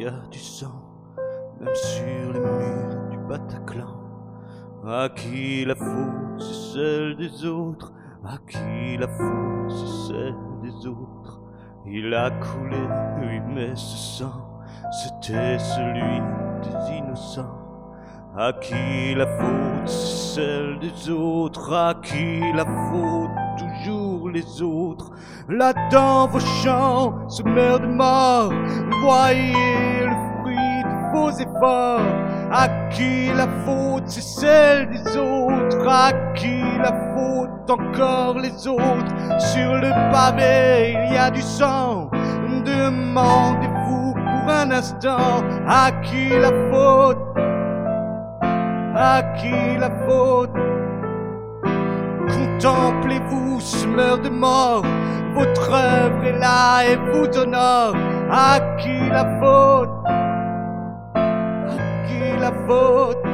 Y a du sang, même sur les murs du Bataclan. À qui la faute, c'est celle des autres. À qui la faute, c'est celle des autres. Il a coulé, oui, mais ce sang, c'était celui des innocents. À qui la faute, c'est celle des autres. À qui la faute, les autres. Là dans vos champs se meurt de mort. Voyez le fruit de vos efforts. À qui la faute, c'est celle des autres. À qui la faute, encore les autres. Sur le pavé, il y a du sang. Demandez-vous pour un instant à qui la faute? À qui la faute? Contemplez-vous ce meurtre de mort, votre œuvre est là et vous honore. À qui la faute? À qui la faute?